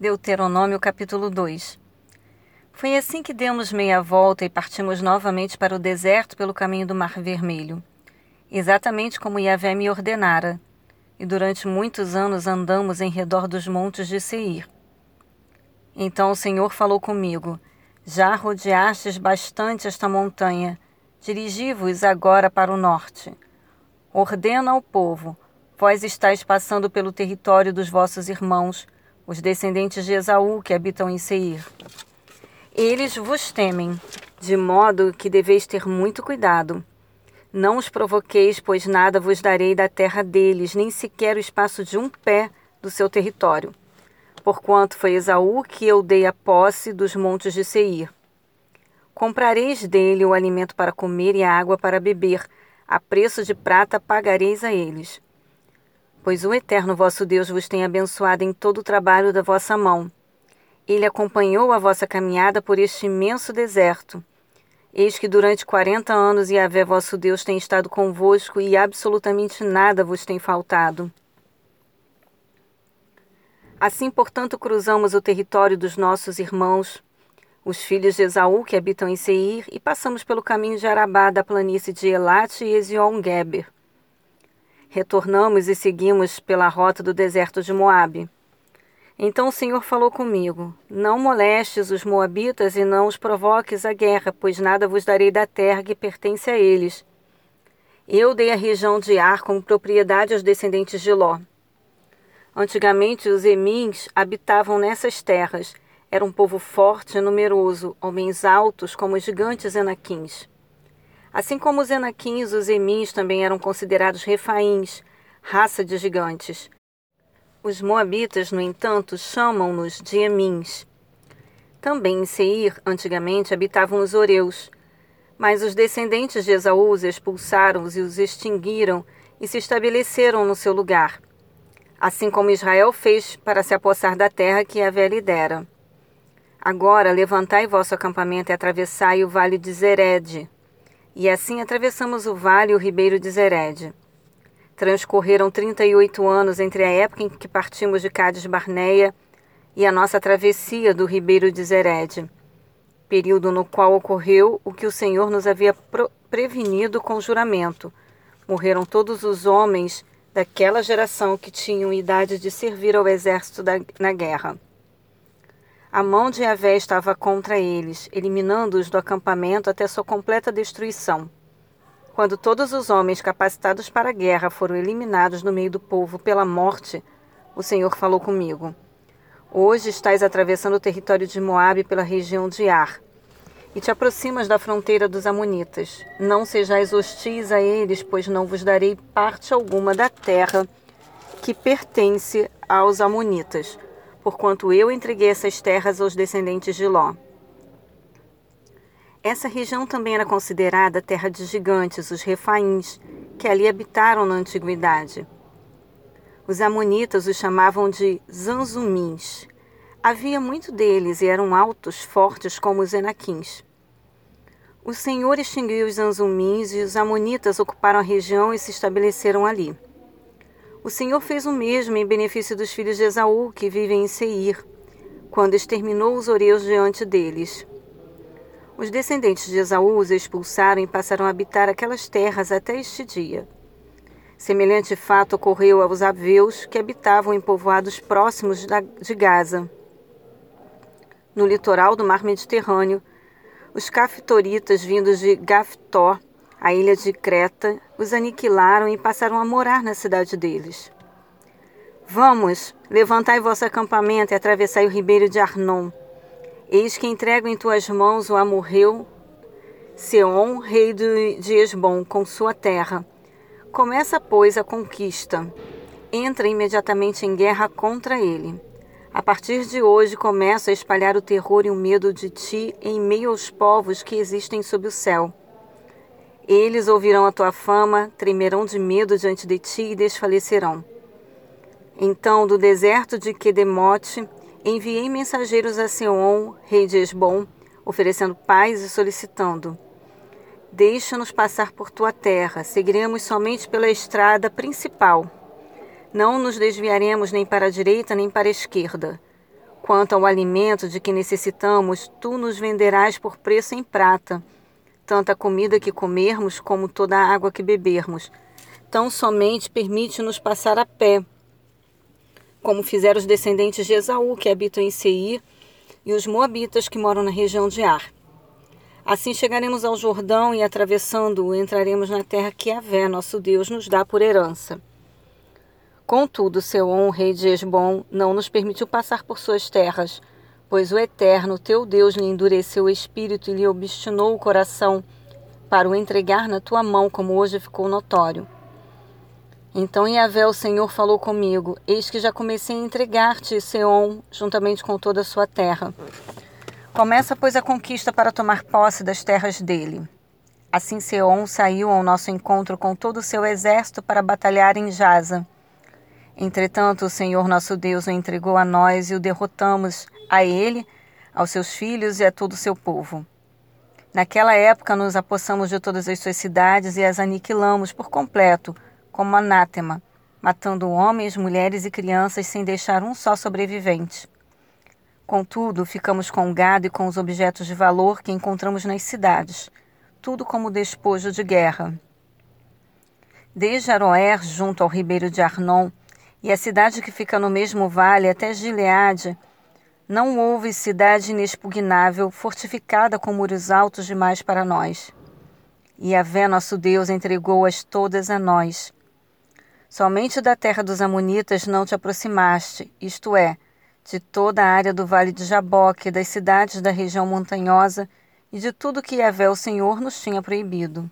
Deuteronômio capítulo 2 Foi assim que demos meia volta e partimos novamente para o deserto pelo caminho do Mar Vermelho, exatamente como Yahvé me ordenara, e durante muitos anos andamos em redor dos montes de Seir. Então o Senhor falou comigo: Já rodeastes bastante esta montanha, dirigi-vos agora para o norte. Ordena ao povo: Vós estáis passando pelo território dos vossos irmãos, os descendentes de Esaú que habitam em Seir. Eles vos temem, de modo que deveis ter muito cuidado. Não os provoqueis, pois nada vos darei da terra deles, nem sequer o espaço de um pé do seu território. Porquanto foi Esaú que eu dei a posse dos montes de Seir. Comprareis dele o alimento para comer e a água para beber, a preço de prata pagareis a eles pois o Eterno vosso Deus vos tem abençoado em todo o trabalho da vossa mão. Ele acompanhou a vossa caminhada por este imenso deserto. Eis que durante quarenta anos Yahvé vosso Deus tem estado convosco e absolutamente nada vos tem faltado. Assim, portanto, cruzamos o território dos nossos irmãos, os filhos de Esaú, que habitam em Seir, e passamos pelo caminho de Arabá, da planície de Elat e Ezion-Geber. Retornamos e seguimos pela rota do deserto de Moabe. Então o Senhor falou comigo: Não molestes os moabitas e não os provoques a guerra, pois nada vos darei da terra que pertence a eles. Eu dei a região de Ar como propriedade aos descendentes de Ló. Antigamente os emins habitavam nessas terras. Era um povo forte e numeroso, homens altos como os gigantes enaquins. Assim como os enaquins, os emins também eram considerados refaíns, raça de gigantes. Os moabitas, no entanto, chamam-nos de emins. Também em Seir, antigamente, habitavam os oreus, mas os descendentes de Esaú os expulsaram-os e os extinguiram e se estabeleceram no seu lugar, assim como Israel fez para se apossar da terra que Avé lhe dera. Agora levantai vosso acampamento e atravessai o vale de Zered, e assim atravessamos o vale e o ribeiro de Zered. Transcorreram 38 anos entre a época em que partimos de Cádiz Barneia e a nossa travessia do ribeiro de Zered, período no qual ocorreu o que o Senhor nos havia prevenido com juramento. Morreram todos os homens daquela geração que tinham idade de servir ao exército da, na guerra. A mão de Yahvé estava contra eles, eliminando-os do acampamento até sua completa destruição. Quando todos os homens capacitados para a guerra foram eliminados no meio do povo pela morte, o Senhor falou comigo: Hoje estás atravessando o território de Moabe pela região de Ar, e te aproximas da fronteira dos amonitas. Não sejais hostis a eles, pois não vos darei parte alguma da terra que pertence aos amonitas porquanto eu entreguei essas terras aos descendentes de Ló. Essa região também era considerada terra de gigantes, os refaíns, que ali habitaram na antiguidade. Os amonitas os chamavam de zanzumins. Havia muito deles e eram altos, fortes como os enaquins. O Senhor extinguiu os zanzumins e os amonitas ocuparam a região e se estabeleceram ali. O Senhor fez o mesmo em benefício dos filhos de Esaú, que vivem em Seir, quando exterminou os oreus diante deles. Os descendentes de Esaú os expulsaram e passaram a habitar aquelas terras até este dia. Semelhante fato ocorreu aos aveus que habitavam em povoados próximos de Gaza. No litoral do mar Mediterrâneo, os caftoritas vindos de Gaftó a ilha de Creta, os aniquilaram e passaram a morar na cidade deles. Vamos, levantai vosso acampamento e atravessai o ribeiro de Arnon. Eis que entrego em tuas mãos o amorreu, Seom, rei de Esbom, com sua terra. Começa, pois, a conquista. Entra imediatamente em guerra contra ele. A partir de hoje começo a espalhar o terror e o medo de ti em meio aos povos que existem sob o céu eles ouvirão a tua fama, tremerão de medo diante de ti e desfalecerão. Então, do deserto de Quedemote, enviei mensageiros a Seom, rei de Esbom, oferecendo paz e solicitando: Deixa-nos passar por tua terra, seguiremos somente pela estrada principal. Não nos desviaremos nem para a direita nem para a esquerda. Quanto ao alimento de que necessitamos, tu nos venderás por preço em prata, tanto a comida que comermos como toda a água que bebermos. Tão somente permite-nos passar a pé, como fizeram os descendentes de Esaú, que habitam em Seir, e os moabitas que moram na região de Ar. Assim chegaremos ao Jordão e, atravessando-o, entraremos na terra que Avé, nosso Deus, nos dá por herança. Contudo, Seom, rei de Esbom, não nos permitiu passar por suas terras, pois o Eterno, teu Deus, lhe endureceu o espírito e lhe obstinou o coração para o entregar na tua mão, como hoje ficou notório. Então Yahvé, o Senhor, falou comigo: Eis que já comecei a entregar-te, Seom, juntamente com toda a sua terra. Começa, pois, a conquista para tomar posse das terras dele. Assim Seom saiu ao nosso encontro com todo o seu exército para batalhar em Jaza. Entretanto, o Senhor nosso Deus o entregou a nós e o derrotamos, a ele, aos seus filhos e a todo o seu povo. Naquela época nos apossamos de todas as suas cidades e as aniquilamos por completo, como anátema, matando homens, mulheres e crianças sem deixar um só sobrevivente. Contudo, ficamos com o gado e com os objetos de valor que encontramos nas cidades, tudo como despojo de guerra. Desde Aroer, junto ao ribeiro de Arnon, e a cidade que fica no mesmo vale até Gileade, não houve cidade inexpugnável, fortificada com muros altos demais para nós. E a vé nosso Deus entregou-as todas a nós. Somente da terra dos Amonitas não te aproximaste, isto é, de toda a área do vale de Jaboque, das cidades da região montanhosa e de tudo que Yahvé o Senhor nos tinha proibido.